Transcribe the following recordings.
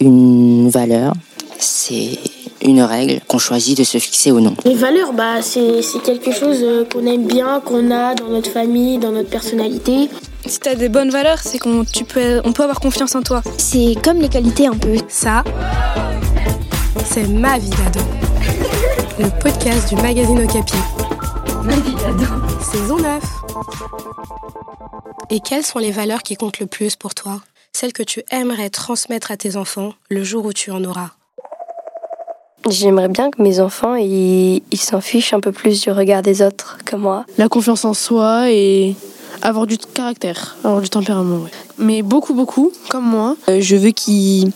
une valeur, c'est une règle qu'on choisit de se fixer ou non. Les valeurs, bah, c'est quelque chose euh, qu'on aime bien, qu'on a dans notre famille, dans notre personnalité. Si t'as des bonnes valeurs, c'est qu'on peut, on peut avoir confiance en toi. C'est comme les qualités un peu. Ça, c'est ma vie d'ado. Le podcast du magazine Okapi. Ma vie d'ado. Saison 9. Et quelles sont les valeurs qui comptent le plus pour toi? Celles que tu aimerais transmettre à tes enfants le jour où tu en auras J'aimerais bien que mes enfants ils s'en fichent un peu plus du regard des autres que moi. La confiance en soi et avoir du caractère, avoir du tempérament. Mais beaucoup, beaucoup, comme moi. Euh, je veux qu'ils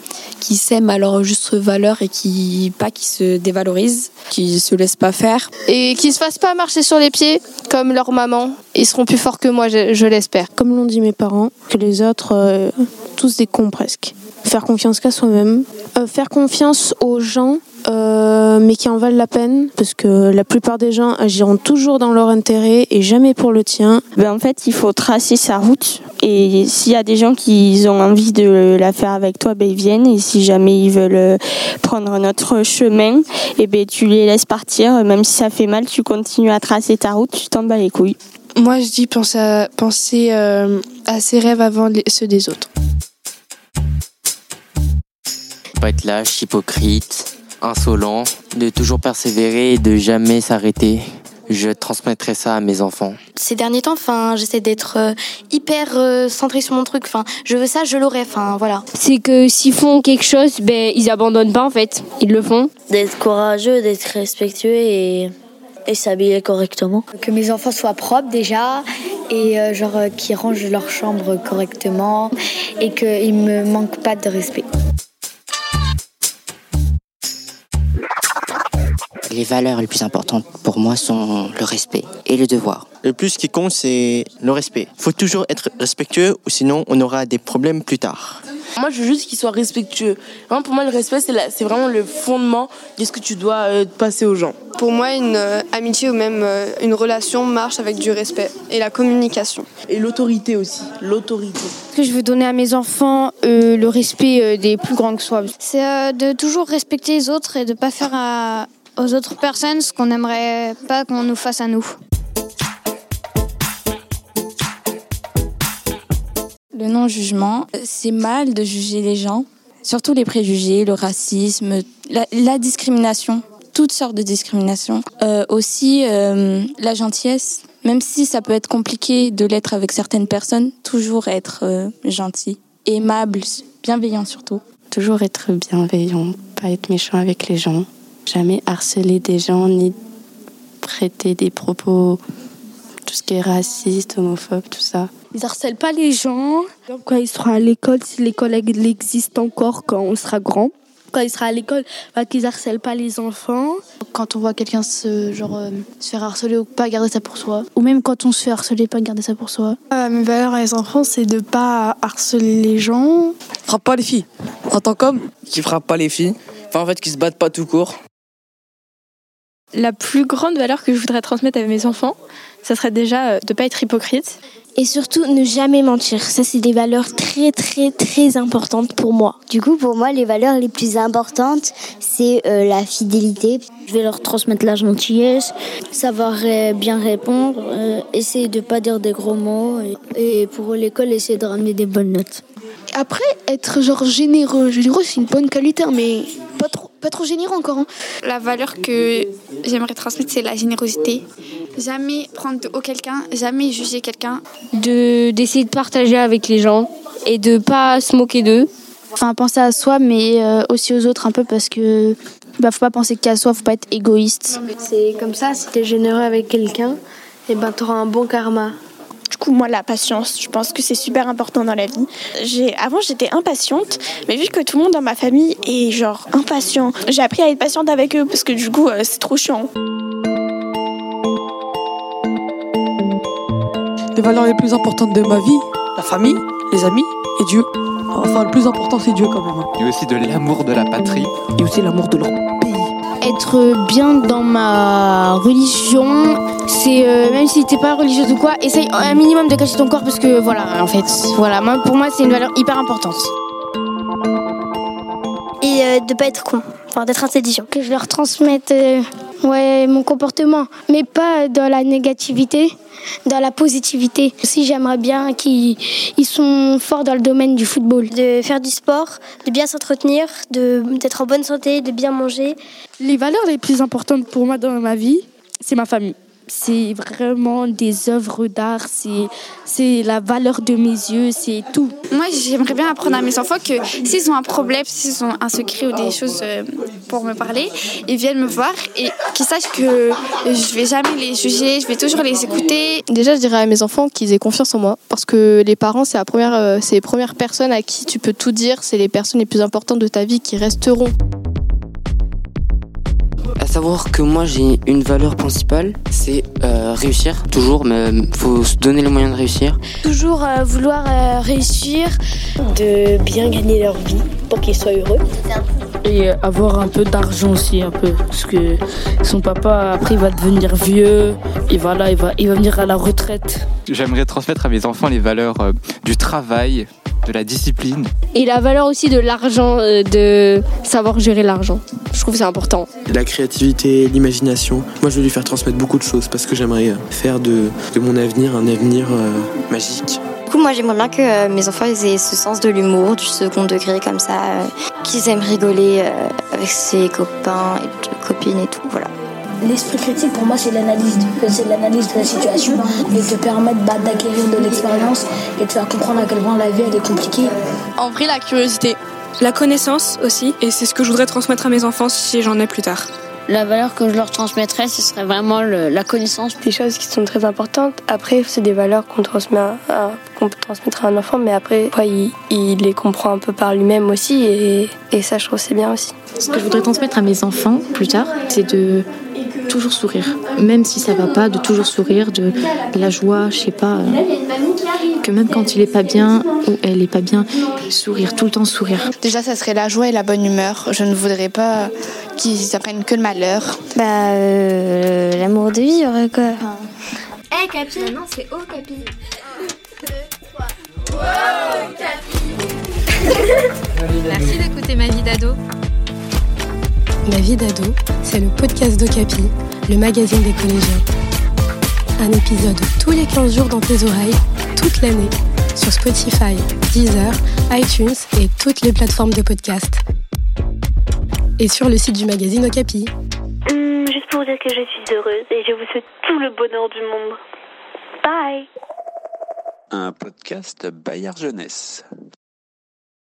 s'aiment à leur juste valeur et qui pas qu'ils se dévalorisent, qu'ils se laissent pas faire. Et qu'ils se fassent pas marcher sur les pieds comme leur maman. Ils seront plus forts que moi, je, l'espère. Comme l'ont dit mes parents, que les autres, euh, tous des cons presque. Faire confiance qu'à soi-même. Euh, faire confiance aux gens euh, mais qui en valent la peine, parce que la plupart des gens agiront toujours dans leur intérêt et jamais pour le tien. Ben en fait, il faut tracer sa route. Et s'il y a des gens qui ont envie de la faire avec toi, ben ils viennent. Et si jamais ils veulent euh, prendre notre chemin, et eh ben tu les laisses partir. Même si ça fait mal, tu continues à tracer ta route, tu t'en bats les couilles. Moi, je dis penser à, penser, euh, à ses rêves avant ceux des autres. Pas être lâche, hypocrite, insolent, de toujours persévérer et de jamais s'arrêter. Je transmettrai ça à mes enfants. Ces derniers temps, enfin, j'essaie d'être euh, hyper euh, centré sur mon truc. Enfin, je veux ça, je l'aurai. Enfin, voilà. C'est que s'ils font quelque chose, ben ils abandonnent pas en fait. Ils le font. D'être courageux, d'être respectueux et et s'habiller correctement. Que mes enfants soient propres déjà et euh, genre qu'ils rangent leur chambre correctement et qu'ils me manquent pas de respect. Les valeurs les plus importantes pour moi sont le respect et le devoir. Le plus qui compte, c'est le respect. Il faut toujours être respectueux ou sinon on aura des problèmes plus tard. Moi, je veux juste qu'ils soient respectueux. pour moi, le respect, c'est vraiment le fondement de ce que tu dois euh, passer aux gens. Pour moi, une euh, amitié ou même euh, une relation marche avec du respect et la communication. Et l'autorité aussi. L'autorité. Ce que je veux donner à mes enfants, le respect des plus grands que soi. C'est de toujours respecter les autres et de ne pas faire à aux autres personnes ce qu'on n'aimerait pas qu'on nous fasse à nous. Le non-jugement, c'est mal de juger les gens, surtout les préjugés, le racisme, la, discrimination, toutes sortes de discrimination. Euh, aussi euh, la gentillesse, même si ça peut être compliqué de l'être avec certaines personnes, toujours être euh, gentil, aimable, bienveillant surtout. Toujours être bienveillant, pas être méchant avec les gens. Jamais harceler des gens ni prêter des propos, tout ce qui est raciste, homophobe, tout ça. Ils harcèlent pas les gens. Quand ils seront à l'école, si l'école existe encore quand on sera grand, quand il sera à l'école, bah, qu'ils harcèlent pas les enfants. Quand on voit quelqu'un se, genre, euh, se faire harceler ou pas garder ça pour soi. Ou même quand on se fait harceler, pas garder ça pour soi. Euh, mes valeurs à les enfants, c'est de pas harceler les gens. Frappe pas les filles. En tant qu'homme, qui frappe pas les filles. Enfin, en fait, qui se battent pas tout court la plus grande valeur que je voudrais transmettre à mes enfants, ça serait déjà euh, de ne pas être hypocrite. Et surtout, ne jamais mentir. Ça, c'est des valeurs très, très, très importantes pour moi. Du coup, pour moi, les valeurs les plus importantes, c'est euh, la fidélité. Je vais leur transmettre la gentillesse, savoir bien répondre, euh, essayer de ne pas dire des gros mots. Et, et pour l'école, essayer de ramener des bonnes notes. Après, être genre généreux, généreux, c'est une bonne qualité, hein, mais pas trop pas trop généreux encore. Hein. La valeur que j'aimerais transmettre, c'est la générosité. Jamais prendre de haut quelqu'un, jamais juger quelqu'un. De, d'essayer de partager avec les gens et de pas se moquer d'eux. Enfin, penser à soi, mais euh, aussi aux autres un peu parce que bah, faut pas penser qu'à soi, faut pas être égoïste. C'est comme ça, si tu es généreux avec quelqu'un, et eh ben, tu auras un bon karma. Du coup, moi, la patience, je pense que c'est super important dans la vie. J'ai, avant, j'étais impatiente, mais vu que tout le monde dans ma famille est genre impatient, j'ai appris à être patiente avec eux parce que du coup, euh, c'est trop chiant. Les valeurs les plus importantes de ma vie, la famille, les amis et Dieu. Enfin, le plus important, c'est Dieu quand même. Hein. Et aussi de l'amour de la patrie. Et aussi l'amour de leur être bien dans ma religion, c'est euh, même si t'es pas religieuse ou quoi, essaye un minimum de cacher ton corps parce que voilà, en fait, voilà, pour moi c'est une valeur hyper importante. et euh, de pas être con, enfin d'être intelligent. Que je leur transmette euh, ouais, mon comportement, mais pas dans la négativité, dans la positivité. Aussi, j'aimerais bien qu'ils ils sont forts dans le domaine du football. De faire du sport, de bien s'entretenir, de- d'être en bonne santé, de bien manger. Les valeurs les plus importantes pour moi dans ma vie, c'est ma famille. C'est vraiment des œuvres d'art, c'est, c'est la valeur de mes yeux, c'est tout. Moi, j'aimerais bien apprendre à mes enfants que s'ils ont un problème, s'ils ont un secret ou des choses euh, pour me parler, ils viennent me voir et qu'ils sachent que je vais jamais les juger, je vais toujours les écouter. Déjà, je dirais à mes enfants qu'ils aient confiance en moi, parce que les parents, c'est la première, euh, c'est les premières personnes à qui tu peux tout dire, c'est les personnes les plus importantes de ta vie qui resteront. À savoir que moi j'ai une valeur principale, c'est euh, réussir toujours, mais faut se donner les moyens de réussir. Toujours euh, vouloir euh, réussir, de bien gagner leur vie pour qu'ils soient heureux. Et avoir un peu d'argent aussi, un peu. Parce que son papa, après, il va devenir vieux. Et voilà, il va, il va venir à la retraite. J'aimerais transmettre à mes enfants les valeurs euh, du travail, de la discipline. Et la valeur aussi de l'argent, euh, de savoir gérer l'argent. Je trouve que c'est important. La créativité, l'imagination. Moi, je vais lui faire transmettre beaucoup de choses parce que j'aimerais euh, faire de, de mon avenir un avenir euh, magique. Moi, j'aimerais bien que euh, mes enfants ils aient ce sens de l'humour, du second degré comme ça, euh, qu'ils aiment rigoler euh, avec ses copains et copines et tout. Voilà. L'esprit critique, pour moi, c'est l'analyse de, c'est l'analyse de la situation et te permettre bah, d'acquérir de l'expérience et de faire comprendre à quel point la vie elle est compliquée. En vrai, la curiosité. La connaissance aussi, et c'est ce que je voudrais transmettre à mes enfants si j'en ai plus tard. La valeur que je leur transmettrais, ce serait vraiment le- la connaissance. Des choses qui sont très importantes. Après, c'est des valeurs qu'on transmet à, à- qu'on peut transmettre à un enfant, mais après, ouais, il, il les comprend un peu par lui-même aussi, et, et ça, je trouve, c'est bien aussi. Ce que je voudrais transmettre à mes enfants plus tard, c'est de toujours sourire. Même si ça va pas, de toujours sourire, de la joie, je sais pas. euh, que même quand il est pas bien ou elle est pas bien, sourire, tout le temps sourire. Déjà, ça serait la joie et la bonne humeur. Je ne voudrais pas qu'ils apprennent que le malheur. Bah, euh, l'amour de vivre, quoi. Eh, Capi Non, c'est oh, Capi. Merci d'écouter ma vie d'ado. Ma vie d'ado, c'est le podcast d'Ocapi, le magazine des collégiens. Un épisode tous les 15 jours dans tes oreilles, toute l'année, sur Spotify, Deezer, iTunes et toutes les plateformes de podcast. Et sur le site du magazine Okapi. Hum, juste pour vous dire que je suis heureuse et je vous souhaite tout le bonheur du monde. Bye Un podcast Bayard Jeunesse.